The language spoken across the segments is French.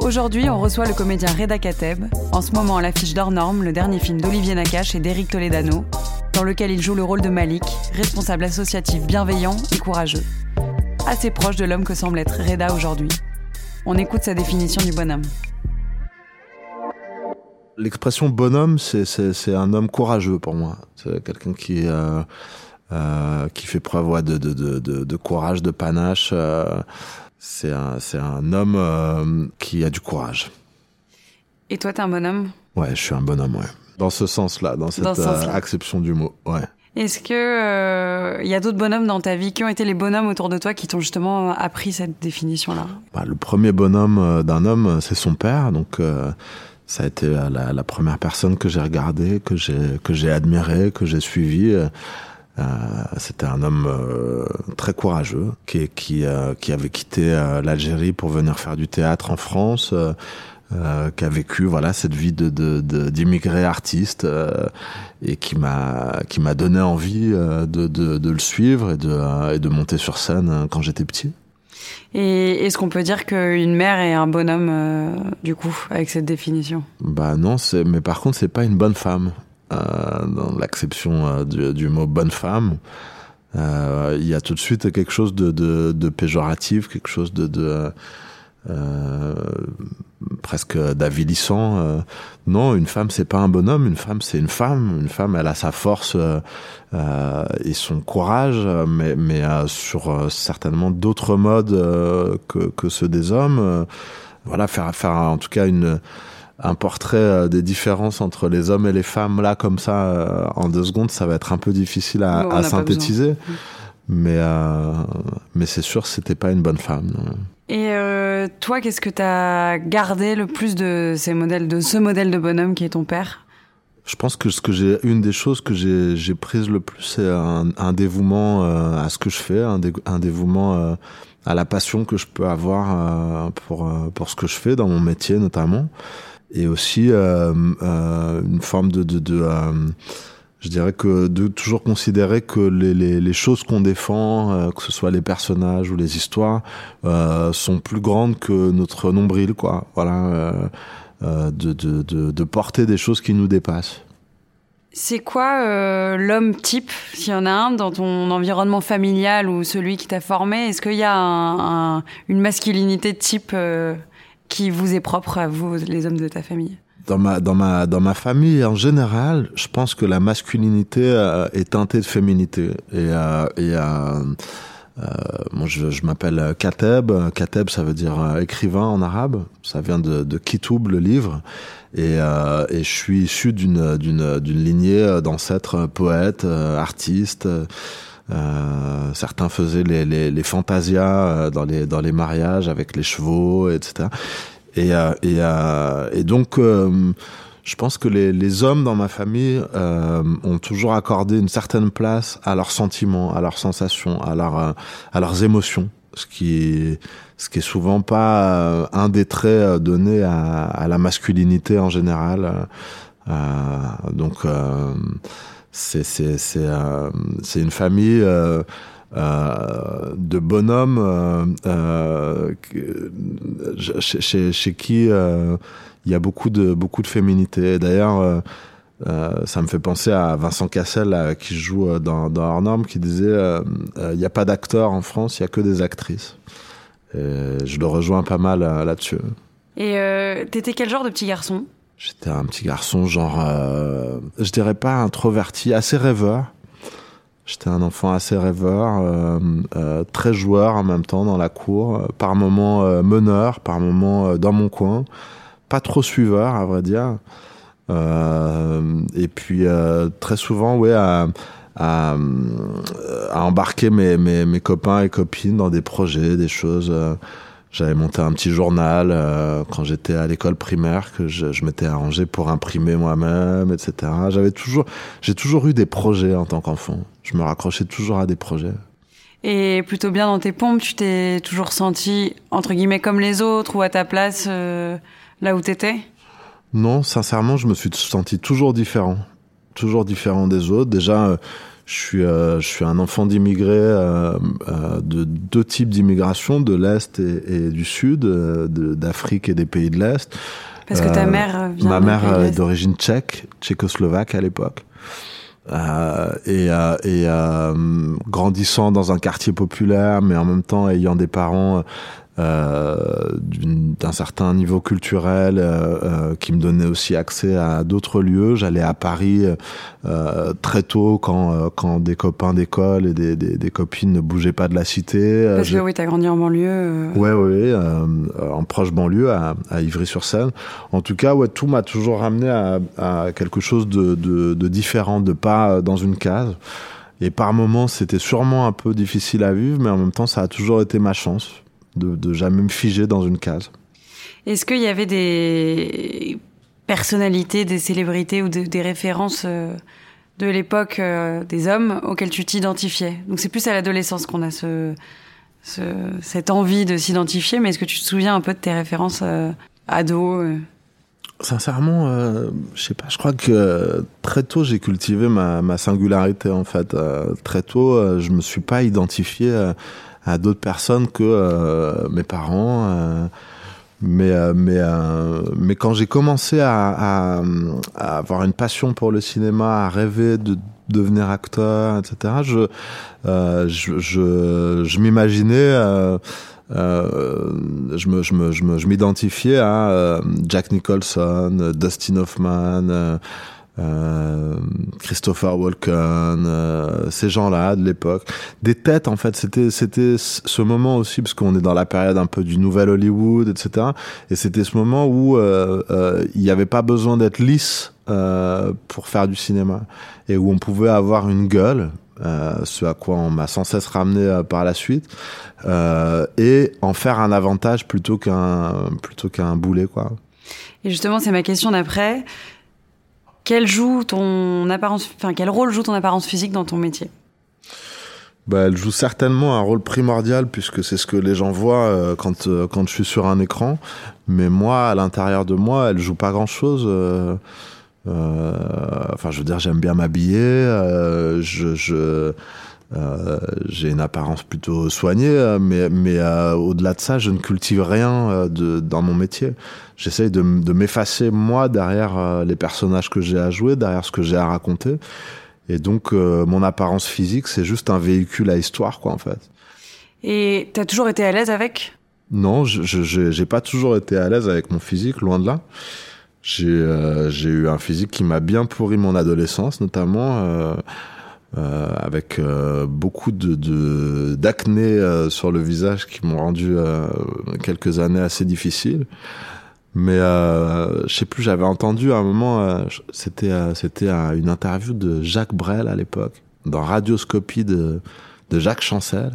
Aujourd'hui, on reçoit le comédien Reda Kateb, en ce moment à l'affiche d'Hors Norme, le dernier film d'Olivier Nakache et d'Éric Toledano, dans lequel il joue le rôle de Malik, responsable associatif bienveillant et courageux. Assez proche de l'homme que semble être Reda aujourd'hui. On écoute sa définition du bonhomme. L'expression bonhomme, c'est, un homme courageux pour moi. C'est quelqu'un qui, euh, euh, fait preuve de courage, de panache. euh, c'est un, c'est un homme euh, qui a du courage. Et toi, t'es un bonhomme? Ouais, je suis un bonhomme, ouais. Dans ce sens-là, dans cette Dans ce sens-là. euh, acception du mot, ouais. Est-ce que il y a d'autres bonhommes dans ta vie qui ont été les bonhommes autour de toi qui t'ont justement appris cette définition-là? Bah, le premier bonhomme euh, d'un homme, euh, c'est son père, donc euh, ça a été euh, la, la première personne que j'ai regardée, que j'ai que j'ai admirée, que j'ai suivie. Euh, C'était un homme euh, très courageux qui qui euh, qui avait quitté l'Algérie pour venir faire du théâtre en France. euh, qui a vécu voilà cette vie de d'immigré artiste euh, et qui m'a qui m'a donné envie euh, de, de de le suivre et de et de monter sur scène quand j'étais petit. Et est-ce qu'on peut dire qu'une mère est un bonhomme, du coup, avec cette définition? Bah non, mais par contre c'est pas une bonne femme dans l'acception euh, du, du mot bonne femme. euh, Il y a tout de suite quelque chose de, de, de péjoratif, quelque chose de, de euh, presque d'avilissant. euh. non, une femme c'est pas un bonhomme, une femme c'est une femme. Une femme elle a sa force euh, euh, et son courage, euh, mais, mais euh, sur euh, certainement d'autres modes euh, que, que ceux des hommes. euh. voilà, faire, faire en tout cas une un portrait euh, des différences entre les hommes et les femmes. Là comme ça euh, en deux secondes ça va être un peu difficile à, Bon, à synthétiser. Mais euh, mais c'est sûr c'était pas une bonne femme non. Et euh, toi, qu'est-ce que t'as gardé le plus de ces modèles, de ce modèle de bonhomme qui est ton père? Je pense que ce que j'ai une des choses que j'ai j'ai prise le plus c'est un, un dévouement euh, à ce que je fais un, dé- un dévouement euh, à la passion que je peux avoir euh, pour euh, pour ce que je fais dans mon métier notamment et aussi euh, euh, une forme de, euh, je dirais que de toujours considérer que les, choses qu'on défend, que ce soit les personnages ou les histoires, sont plus grandes que notre nombril, quoi. Voilà, de, porter des choses qui nous dépassent. C'est quoi l'homme type, s'il y en a un, dans ton environnement familial ou celui qui t'a formé? Est-ce qu'il y a un- un- une masculinité type qui vous est propre à vous, les hommes de ta famille Dans ma, dans ma, dans ma famille, en général, je pense que la masculinité euh, est teintée de féminité. Et, euh, et euh, euh, moi, je, je m'appelle Kateb. Kateb, ça veut dire euh, écrivain en arabe. Ça vient de, de Kitoub, le livre. Et, et je suis issu d'une lignée d'ancêtres poètes, artistes. Euh, certains faisaient les, les, les fantasias euh, dans les dans les mariages avec les chevaux, etc. Et, et, euh, et donc, je pense que les, les hommes dans ma famille ont toujours accordé une certaine place à leurs sentiments, à leurs sensations, à, leur, à leurs émotions, ce qui, ce qui est souvent pas un des traits donnés à, à la masculinité en général. Euh, donc, euh, euh, c'est une famille. Euh, euh, de bonhommes chez, qui il y a beaucoup de féminité. D'ailleurs, ça me fait penser à Vincent Cassel qui joue dans, dans qui disait il n'y a pas d'acteurs en France, il y a que des actrices. Je le rejoins pas mal là-dessus. Et t'étais quel genre de petit garçon? J'étais un petit garçon, genre, je dirais pas introverti, assez rêveur. J'étais un enfant assez rêveur, euh, euh, très joueur en même temps dans la cour, euh, par moments meneur, par moments dans mon coin, pas trop suiveur à vrai dire. et puis très souvent, ouais, à, à, embarquer mes, mes, mes, copains et copines dans des projets, des choses. J'avais monté un petit journal euh, quand j'étais à l'école primaire que je, je m'étais arrangé pour imprimer moi-même, etc. J'avais toujours, j'ai toujours eu des projets en tant qu'enfant. Je me raccrochais toujours à des projets. Et plutôt bien dans tes pompes, tu t'es toujours senti entre guillemets comme les autres ou à ta place euh, là où t'étais? Non, sincèrement, je me suis senti toujours différent, toujours différent des autres. Déjà. Euh, je suis, euh, je suis un enfant d'immigrés euh, euh, de deux types d'immigration, de l'Est et, du Sud, d'Afrique et des pays de l'Est. Parce que ta mère vient Ma mère est d'origine tchèque, tchécoslovaque à l'époque. et, et grandissant dans un quartier populaire, mais en même temps ayant des parents euh, d'un certain niveau culturel euh, euh, qui me donnait aussi accès à d'autres lieux. J'allais à Paris très tôt quand, quand des copains d'école et des, des, des, copines ne bougeaient pas de la cité. Parce que oui, t'as grandi en banlieue. Ouais, ouais, en proche banlieue à, à Ivry-sur-Seine. En tout cas, ouais, tout m'a toujours ramené à, à quelque chose de, de, de différent, de pas dans une case. Et par moments, c'était sûrement un peu difficile à vivre, mais en même temps, ça a toujours été ma chance de, jamais me figer dans une case. Est-ce qu'il y avait des personnalités, des célébrités ou des références euh, de l'époque euh, des hommes auxquels tu t'identifiais? Donc c'est plus à l'adolescence qu'on a ce, cette envie de s'identifier, mais est-ce que tu te souviens un peu de tes références euh, ado Sincèrement, je sais pas. Je crois que très tôt j'ai cultivé ma, ma, singularité en fait. très tôt, je me suis pas identifié à d'autres personnes que euh, mes parents. Euh, mais euh, mais mais quand j'ai commencé à, avoir une passion pour le cinéma, à rêver de devenir acteur, etc. Je je, je m'imaginais je me je me je m'identifiais à Jack Nicholson, Dustin Hoffman. Euh, Christopher Walken, euh, ces gens-là de l'époque, des têtes en fait. C'était c'était ce moment aussi parce qu'on est dans la période un peu du nouvel Hollywood, etc. Et c'était ce moment où euh, il n'y avait pas besoin d'être lisse pour faire du cinéma et où on pouvait avoir une gueule. ce à quoi on m'a sans cesse ramené par la suite, et en faire un avantage plutôt qu'un plutôt qu'un boulet quoi. Et justement, c'est ma question d'après. Quel joue ton apparence, enfin quel rôle joue ton apparence physique dans ton métier bah, elle joue certainement un rôle primordial puisque c'est ce que les gens voient euh, quand euh, quand je suis sur un écran. Mais moi, à l'intérieur de moi, elle joue pas grand chose. Euh, enfin, je veux dire, j'aime bien m'habiller. je, je euh, j'ai une apparence plutôt soignée, euh, mais, mais euh, au-delà de ça, je ne cultive rien de, dans mon métier. J'essaye de, de m'effacer moi derrière les personnages que j'ai à jouer, derrière ce que j'ai à raconter. Et donc, mon apparence physique, c'est juste un véhicule à histoire, quoi, en fait. Et t'as toujours été à l'aise avec? Non, je j'ai pas toujours été à l'aise avec mon physique, loin de là. J'ai eu un physique qui m'a bien pourri mon adolescence, notamment. Euh, avec euh, beaucoup de d'acné euh, sur le visage qui m'ont rendu quelques années assez difficiles. Mais je sais plus, j'avais entendu à un moment, c'était c'était une interview de Jacques Brel à l'époque, dans Radioscopie de, de Jacques Chancel,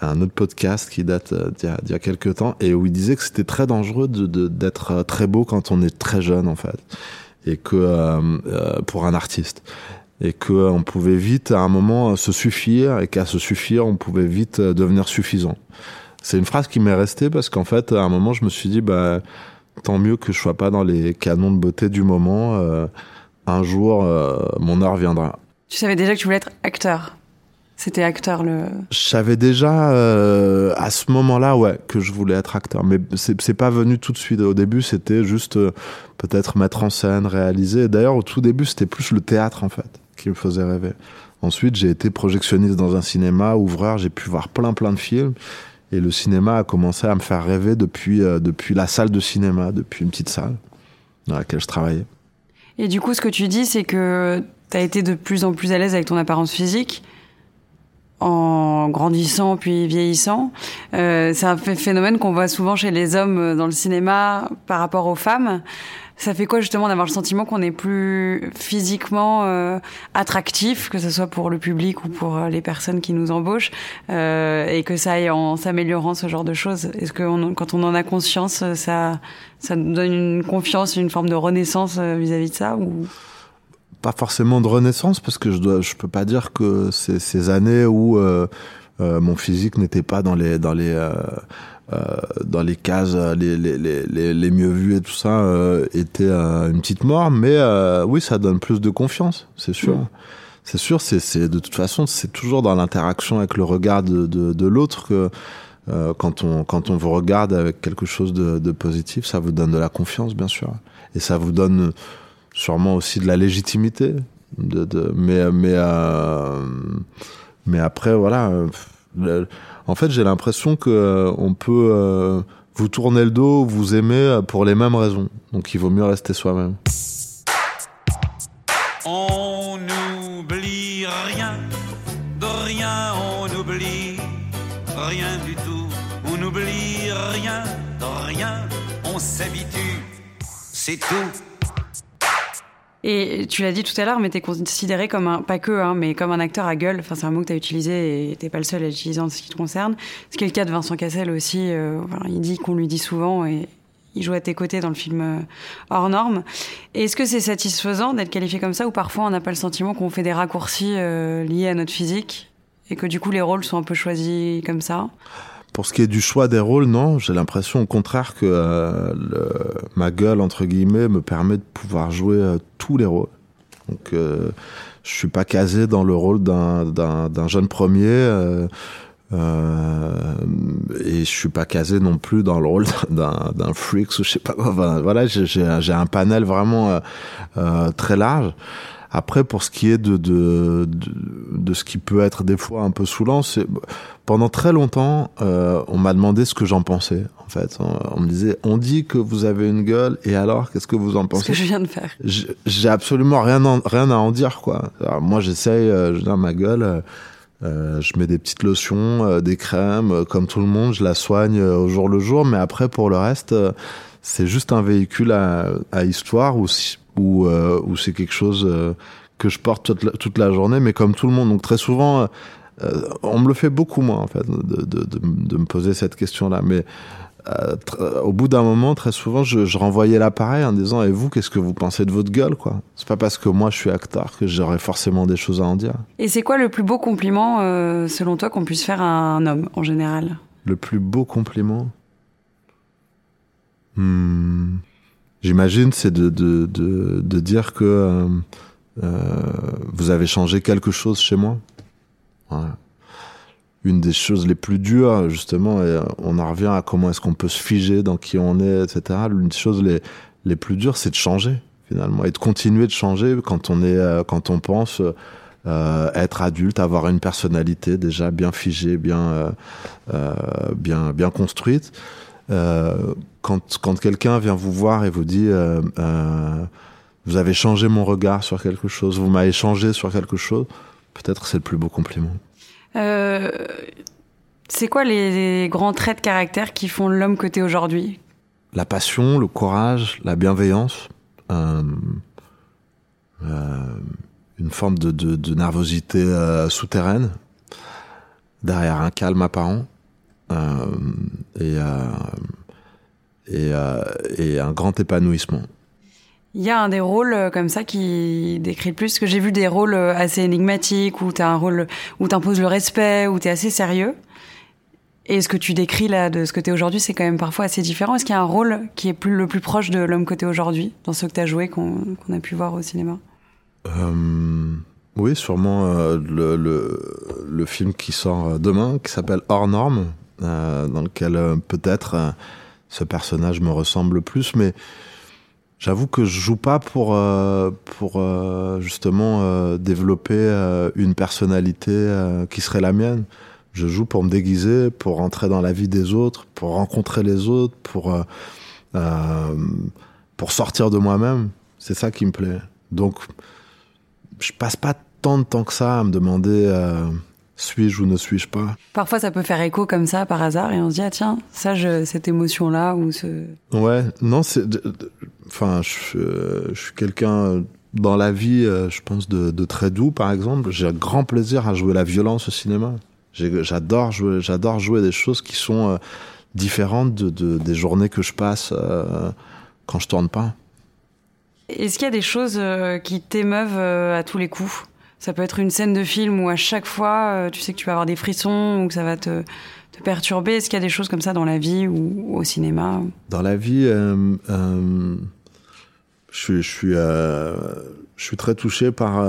un autre podcast qui date d'il y, y, a quelques temps, et où il disait que c'était très dangereux d'être de, très beau quand on est très jeune en fait, et que pour un artiste et qu'on pouvait vite à un moment se suffire et qu'à se suffire on pouvait vite devenir suffisant. C'est une phrase qui m'est restée parce qu'en fait à un moment je me suis dit bah tant mieux que je sois pas dans les canons de beauté du moment. Euh, un jour euh, mon heure viendra. Tu savais déjà que tu voulais être acteur. C'était acteur le. Je savais déjà euh, à ce moment-là, ouais, que je voulais être acteur, mais c'est pas venu tout de suite. Au début, c'était juste euh, peut-être mettre en scène, réaliser. D'ailleurs, au tout début, c'était plus le théâtre en fait qui me faisait rêver. Ensuite, j'ai été projectionniste dans un cinéma, ouvreur, j'ai pu voir plein plein de films. Et le cinéma a commencé à me faire rêver depuis, euh, depuis la salle de cinéma, depuis une petite salle dans laquelle je travaillais. Et du coup, ce que tu dis, c'est que tu as été de plus en plus à l'aise avec ton apparence physique en grandissant puis vieillissant. Euh, c'est un phénomène qu'on voit souvent chez les hommes euh, dans le cinéma par rapport aux femmes. Ça fait quoi justement d'avoir le sentiment qu'on est plus physiquement euh, attractif, que ce soit pour le public ou pour euh, les personnes qui nous embauchent, euh, et que ça aille en s'améliorant ce genre de choses? Est-ce que quand on en a conscience, ça, ça nous donne une confiance, une forme de renaissance euh, vis-à-vis -vis de ça ou? Pas forcément de renaissance, parce que je dois, je peux pas dire que ces années où euh, euh, mon physique n'était pas dans les dans les euh, euh, dans les cases les, les, les, les mieux vues et tout ça euh, était euh, une petite mort mais euh, oui ça donne plus de confiance c'est sûr. C'est sûr c'est de toute façon c'est toujours dans l'interaction avec le regard de de, de l'autre que euh, quand on quand on vous regarde avec quelque chose de, de positif ça vous donne de la confiance bien sûr. Et ça vous donne sûrement aussi de la légitimité de, de mais mais euh, mais après voilà euh, le- en fait j'ai l'impression que euh, on peut euh, vous tourner le dos vous aimer euh, pour les mêmes raisons donc il vaut mieux rester soi-même On n'oublie rien, de rien on n'oublie rien du tout. On n'oublie rien, de rien on s'habitue. C'est tout. Et tu l'as dit tout à l'heure, mais t'es considéré comme un, pas que, hein, mais comme un acteur à gueule. Enfin, c'est un mot que t'as utilisé et t'es pas le seul à l'utiliser en ce qui te concerne. Ce qui est le cas de Vincent Cassel aussi. euh, voilà, il dit qu'on lui dit souvent et il joue à tes côtés dans le film euh, hors norme. Est-ce que c'est satisfaisant d'être qualifié comme ça ou parfois on n'a pas le sentiment qu'on fait des raccourcis euh, liés à notre physique et que du coup les rôles sont un peu choisis comme ça? Pour ce qui est du choix des rôles, non. J'ai l'impression au contraire que euh, ma gueule, entre guillemets, me permet de pouvoir jouer euh, tous les rôles. Donc, euh, je suis pas casé dans le rôle d'un- jeune premier. euh, et je suis pas casé non plus dans le rôle d'un freak ou je sais pas quoi. Enfin, voilà, j'ai- un- panel vraiment très large. Après, pour ce qui est de, de, de, de ce qui peut être des fois un peu saoulant, c'est pendant très longtemps, euh, on m'a demandé ce que j'en pensais. En fait, on, on me disait, on dit que vous avez une gueule, et alors, qu'est-ce que vous en Ce pensez que je viens de faire. J'ai absolument rien, en- rien à en dire, quoi. Alors, moi, j'essaye, euh, je dire, ma gueule, euh, euh, je mets des petites lotions, euh, des crèmes, euh, comme tout le monde, je la soigne au jour le jour, mais après, pour le reste, euh, c'est juste un véhicule à, à histoire ou si- ou euh, c'est quelque chose euh, que je porte toute la, toute la journée, mais comme tout le monde. Donc très souvent, euh, on me le fait beaucoup moins, en fait, de, de, de, de me poser cette question-là. Mais au bout d'un moment, très souvent, je, je renvoyais l'appareil en disant Et vous, qu'est-ce que vous pensez de votre gueule quoi? C'est pas parce que moi je suis acteur que j'aurais forcément des choses à en dire. Et c'est quoi le plus beau compliment, selon toi, qu'on puisse faire à un homme en général? Le plus beau compliment? Hmm, J'imagine, c'est de, de, de, dire que euh, euh, vous avez changé quelque chose chez moi. Une des choses les plus dures, justement, et on en revient à comment est-ce qu'on peut se figer dans qui on est, etc. L'une des choses les, les plus dures, c'est de changer, finalement, et de continuer de changer quand on, est, euh, quand on pense euh, être adulte, avoir une personnalité déjà bien figée, bien, euh, euh, bien, bien construite. Euh, quand quand quelqu'un vient vous voir et vous dit euh, euh, vous avez changé mon regard sur quelque chose, vous m'avez changé sur quelque chose, peut-être c'est le plus beau compliment. C'est quoi les, les grands traits de caractère qui font l'homme que t'es aujourd'hui? La passion, le courage, la bienveillance, une forme de, de, de nervosité souterraine derrière un calme apparent euh, et, euh, et, euh, et un grand épanouissement. Il y a un des rôles euh, comme ça qui décrit le plus, parce que j'ai vu des rôles euh, assez énigmatiques, où t'as un rôle où t'imposes le respect, où t'es assez sérieux. Et ce que tu décris là de ce que t'es aujourd'hui, c'est quand même parfois assez différent. Est-ce qu'il y a un rôle qui est plus, le plus proche de l'homme que t'es aujourd'hui, dans ceux que t'as joué, qu'on a pu voir au cinéma? Euh, oui, sûrement euh, le, le, le film qui sort demain, qui s'appelle Hors Norme, dans lequel peut-être ce personnage me ressemble plus, mais J'avoue que je joue pas pour euh, pour euh, justement euh, développer une personnalité qui serait la mienne. Je joue pour me déguiser, pour rentrer dans la vie des autres, pour rencontrer les autres, pour pour sortir de moi-même. C'est ça qui me plaît. Donc je passe pas tant de temps que ça à me demander suis-je ou ne suis-je pas? Parfois, ça peut faire écho comme ça par hasard et on se dit ah tiens, ça, je, cette émotion-là ou ce. Ouais, non, c'est, enfin, je, je suis quelqu'un dans la vie, euh, je pense de, de très doux, par exemple. J'ai un grand plaisir à jouer la violence au cinéma. J'adore jouer, j'adore jouer des choses qui sont euh, différentes de, de, des journées que je passe euh, quand je tourne pas. Est-ce qu'il y a des choses qui t'émeuvent à tous les coups? Ça peut être une scène de film où à chaque fois, euh, tu sais que tu vas avoir des frissons ou que ça va te, te perturber. Est-ce qu'il y a des choses comme ça dans la vie ou, au cinéma Dans la vie, euh, euh, je, je, suis, je suis très touché par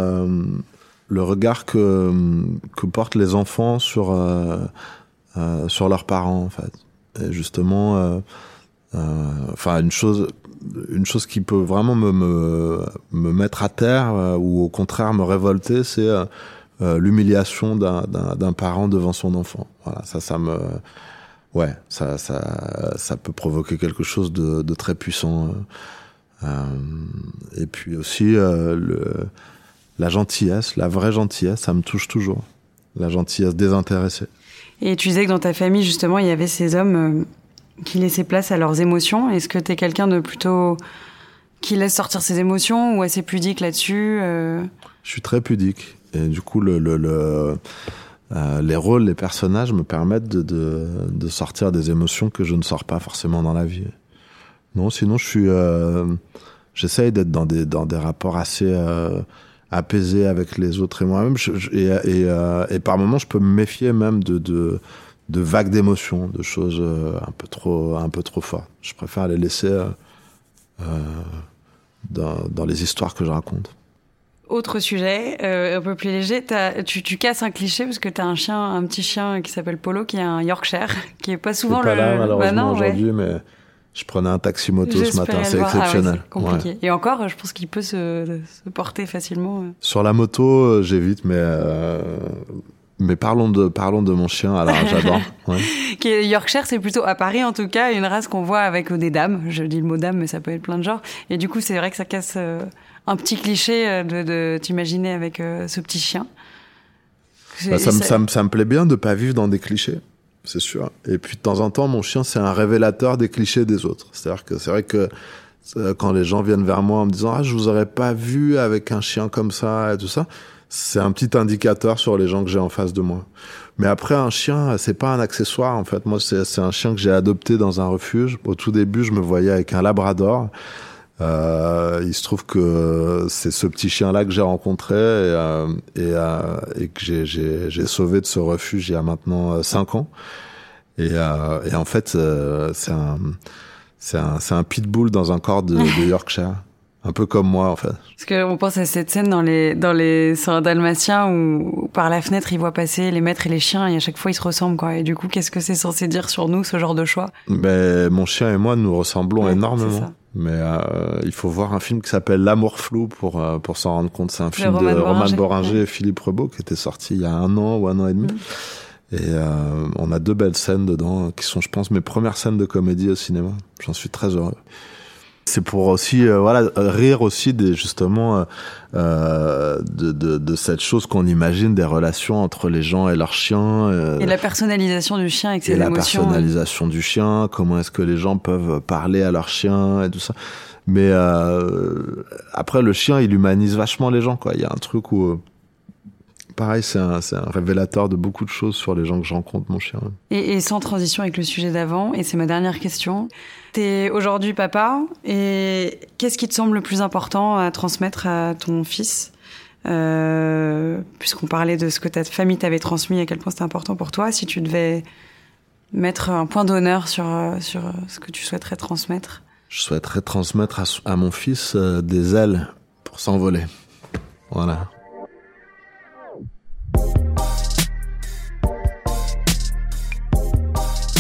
le regard que, que portent les enfants sur, sur leurs parents, en fait. Et justement, enfin, une chose une chose qui peut vraiment me, me, me mettre à terre euh, ou au contraire me révolter, c'est euh, euh, l'humiliation d'un parent devant son enfant. Voilà, ça, ça me, ouais, ça, ça, ça peut provoquer quelque chose de, de très puissant. et puis aussi le, la gentillesse, la vraie gentillesse, ça me touche toujours. La gentillesse désintéressée. Et tu disais que dans ta famille, justement, il y avait ces hommes qui laissaient place à leurs émotions. Est-ce que tu es quelqu'un de plutôt qui laisse sortir ses émotions ou assez pudique là-dessus euh Je suis très pudique. Et du coup, euh, les rôles, les personnages me permettent de, sortir des émotions que je ne sors pas forcément dans la vie. Non, sinon, je suis. Euh, J'essaye d'être dans des, dans des rapports assez apaisés avec les autres et moi-même. Et, et, et, par moments, je peux me méfier même de, de de vagues d'émotions, de choses euh, un peu trop, un peu trop fortes. Je préfère les laisser euh, euh, dans, dans, les histoires que je raconte. Autre sujet, un peu plus léger, tu, tu, casses un cliché parce que tu as un chien, un petit chien qui s'appelle Polo, qui est un Yorkshire, qui est pas souvent pas le. Là, malheureusement bah aujourd'hui, mais je prenais un taxi moto ce matin, c'est exceptionnel. Ah ouais, compliqué. Et encore, je pense qu'il peut se, se, porter facilement. Sur la moto, j'évite, mais mais parlons de parlons de mon chien. Alors j'adore. Ouais. Qui est Yorkshire, c'est plutôt à Paris en tout cas une race qu'on voit avec des dames. Je dis le mot dame, mais ça peut être plein de genres. Et du coup, c'est vrai que ça casse euh, un petit cliché euh, de, de t'imaginer avec euh, ce petit chien. Bah, ça, me, ça, me, ça me plaît bien de pas vivre dans des clichés, c'est sûr. Et puis de temps en temps, mon chien, c'est un révélateur des clichés des autres. C'est-à-dire que c'est vrai que quand les gens viennent vers moi en me disant ah je vous aurais pas vu avec un chien comme ça et tout ça c'est un petit indicateur sur les gens que j'ai en face de moi. Mais après, un chien, c'est pas un accessoire, en fait. Moi, c'est un chien que j'ai adopté dans un refuge. Au tout début, je me voyais avec un labrador. Euh, il se trouve que c'est ce petit chien-là que j'ai rencontré et, euh, et, euh, et, que j'ai sauvé de ce refuge il y a maintenant euh, cinq ans. Et, euh, et en fait, euh, c'est un, c'est un, un pitbull dans un corps de, de Yorkshire un peu comme moi en fait. Parce qu'on pense à cette scène dans les dans les sur dalmatien où, par la fenêtre ils voient passer les maîtres et les chiens et à chaque fois ils se ressemblent quoi. Et du coup qu'est-ce que c'est censé dire sur nous ce genre de choix? Ben mon chien et moi nous ressemblons énormément. Mais euh, il faut voir un film qui s'appelle L'amour flou pour euh, pour s'en rendre compte. C'est un film de Roman Boringer et Philippe Rebaud qui était sorti il y a un an ou un an et demi. Mm. Et euh, on a deux belles scènes dedans qui sont, je pense, mes premières scènes de comédie au cinéma. J'en suis très heureux. C'est pour aussi euh, voilà rire aussi des justement euh, euh, de, de, de, cette chose qu'on imagine des relations entre les gens et leurs chiens. et la personnalisation du chien avec ses et émotions. la personnalisation du chien, comment est-ce que les gens peuvent parler à leur chien et tout ça. Mais après le chien il humanise vachement les gens quoi. Il y a un truc où pareil, c'est un, un, révélateur de beaucoup de choses sur les gens que je rencontre, mon chien. Et, et sans transition avec le sujet d'avant, et c'est ma dernière question. T'es aujourd'hui papa, et qu'est-ce qui te semble le plus important à transmettre à ton fils? Euh, Puisqu'on parlait de ce que ta famille t'avait transmis, à quel point c'était important pour toi, si tu devais mettre un point d'honneur sur, sur ce que tu souhaiterais transmettre? Je souhaiterais transmettre à, à mon fils euh, des ailes pour s'envoler. Voilà.